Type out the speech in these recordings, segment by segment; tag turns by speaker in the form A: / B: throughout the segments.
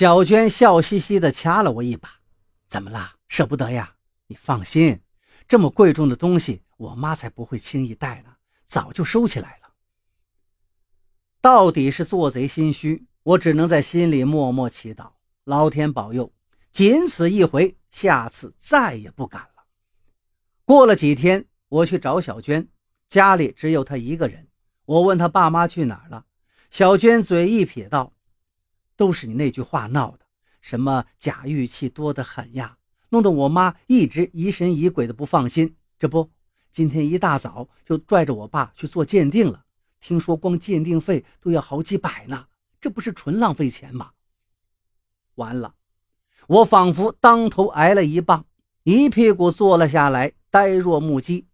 A: 小娟笑嘻嘻地掐了我一把：“怎么啦？舍不得呀？你放心，这么贵重的东西，我妈才不会轻易带呢，早就收起来了。”到底是做贼心虚，我只能在心里默默祈祷，老天保佑，仅此一回，下次再也不敢了。过了几天，我去找小娟，家里只有她一个人。我问她爸妈去哪儿了，小娟嘴一撇道。都是你那句话闹的，什么假玉器多得很呀，弄得我妈一直疑神疑鬼的不放心。这不，今天一大早就拽着我爸去做鉴定了，听说光鉴定费都要好几百呢，这不是纯浪费钱吗？完了，我仿佛当头挨了一棒，一屁股坐了下来，呆若木鸡。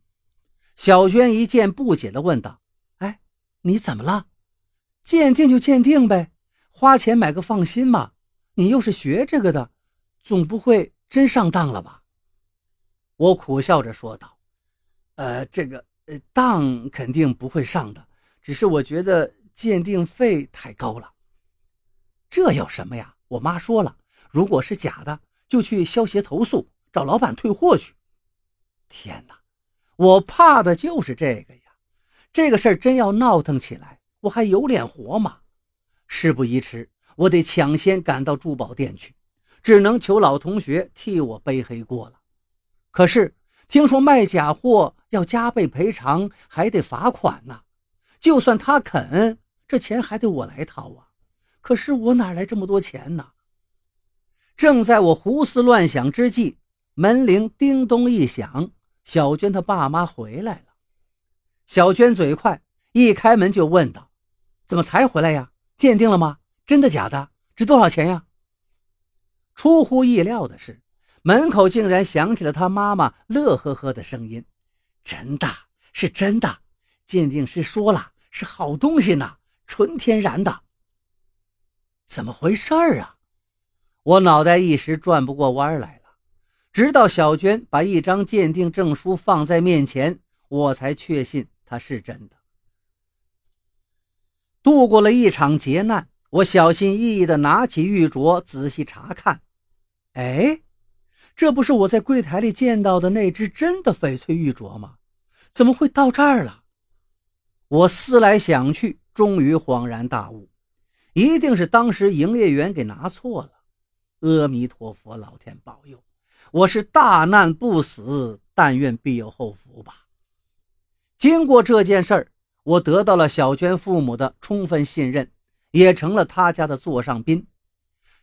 A: 小娟一见，不解地问道：“哎，你怎么了？鉴定就鉴定呗。”花钱买个放心嘛！你又是学这个的，总不会真上当了吧？我苦笑着说道：“呃，这个呃，当肯定不会上的，只是我觉得鉴定费太高了。这有什么呀？我妈说了，如果是假的，就去消协投诉，找老板退货去。天哪，我怕的就是这个呀！这个事儿真要闹腾起来，我还有脸活吗？”事不宜迟，我得抢先赶到珠宝店去，只能求老同学替我背黑锅了。可是听说卖假货要加倍赔偿，还得罚款呢。就算他肯，这钱还得我来掏啊。可是我哪来这么多钱呢？正在我胡思乱想之际，门铃叮咚一响，小娟她爸妈回来了。小娟嘴快，一开门就问道：“怎么才回来呀？”鉴定了吗？真的假的？值多少钱呀？出乎意料的是，门口竟然响起了他妈妈乐呵呵的声音：“真的是真的，鉴定师说了是好东西呢，纯天然的。”怎么回事儿啊？我脑袋一时转不过弯来了。直到小娟把一张鉴定证书放在面前，我才确信它是真的。度过了一场劫难，我小心翼翼地拿起玉镯仔细查看。哎，这不是我在柜台里见到的那只真的翡翠玉镯吗？怎么会到这儿了？我思来想去，终于恍然大悟，一定是当时营业员给拿错了。阿弥陀佛，老天保佑，我是大难不死，但愿必有后福吧。经过这件事儿。我得到了小娟父母的充分信任，也成了他家的座上宾。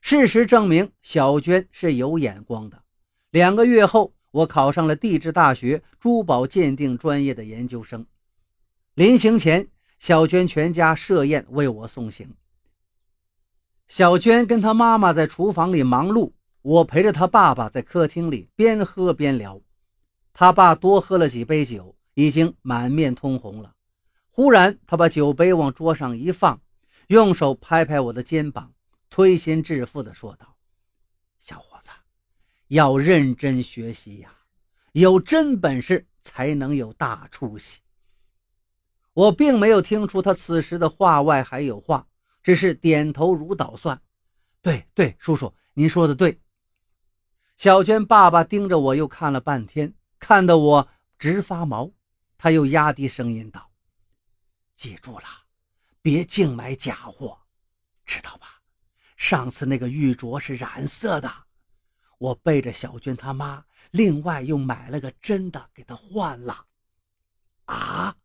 A: 事实证明，小娟是有眼光的。两个月后，我考上了地质大学珠宝鉴定专业的研究生。临行前，小娟全家设宴为我送行。小娟跟她妈妈在厨房里忙碌，我陪着她爸爸在客厅里边喝边聊。他爸多喝了几杯酒，已经满面通红了。忽然，他把酒杯往桌上一放，用手拍拍我的肩膀，推心置腹地说道：“小伙子，要认真学习呀，有真本事才能有大出息。”我并没有听出他此时的话外还有话，只是点头如捣蒜：“对对，叔叔，您说的对。”小娟爸爸盯着我又看了半天，看得我直发毛。他又压低声音道。记住了，别净买假货，知道吧？上次那个玉镯是染色的，我背着小娟他妈，另外又买了个真的给她换了。啊！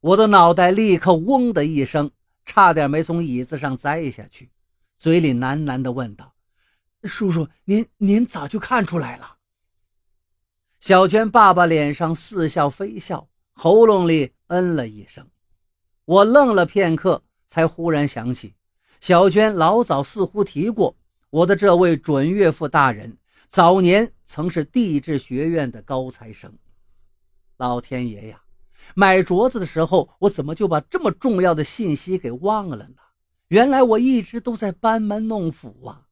A: 我的脑袋立刻嗡的一声，差点没从椅子上栽下去，嘴里喃喃地问道：“叔叔，您您早就看出来了？”小娟爸爸脸上似笑非笑，喉咙里嗯了一声。我愣了片刻，才忽然想起，小娟老早似乎提过，我的这位准岳父大人早年曾是地质学院的高材生。老天爷呀，买镯子的时候，我怎么就把这么重要的信息给忘了呢？原来我一直都在班门弄斧啊！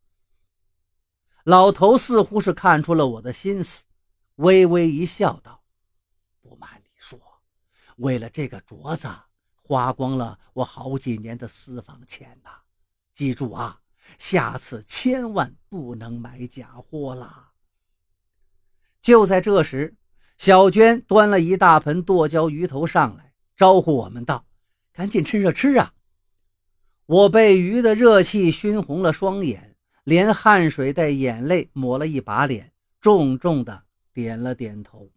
A: 老头似乎是看出了我的心思，微微一笑，道：“不瞒你说，为了这个镯子。”花光了我好几年的私房钱呐！记住啊，下次千万不能买假货啦！就在这时，小娟端了一大盆剁椒鱼头上来，招呼我们道：“赶紧趁热吃啊！”我被鱼的热气熏红了双眼，连汗水带眼泪抹了一把脸，重重的点了点头。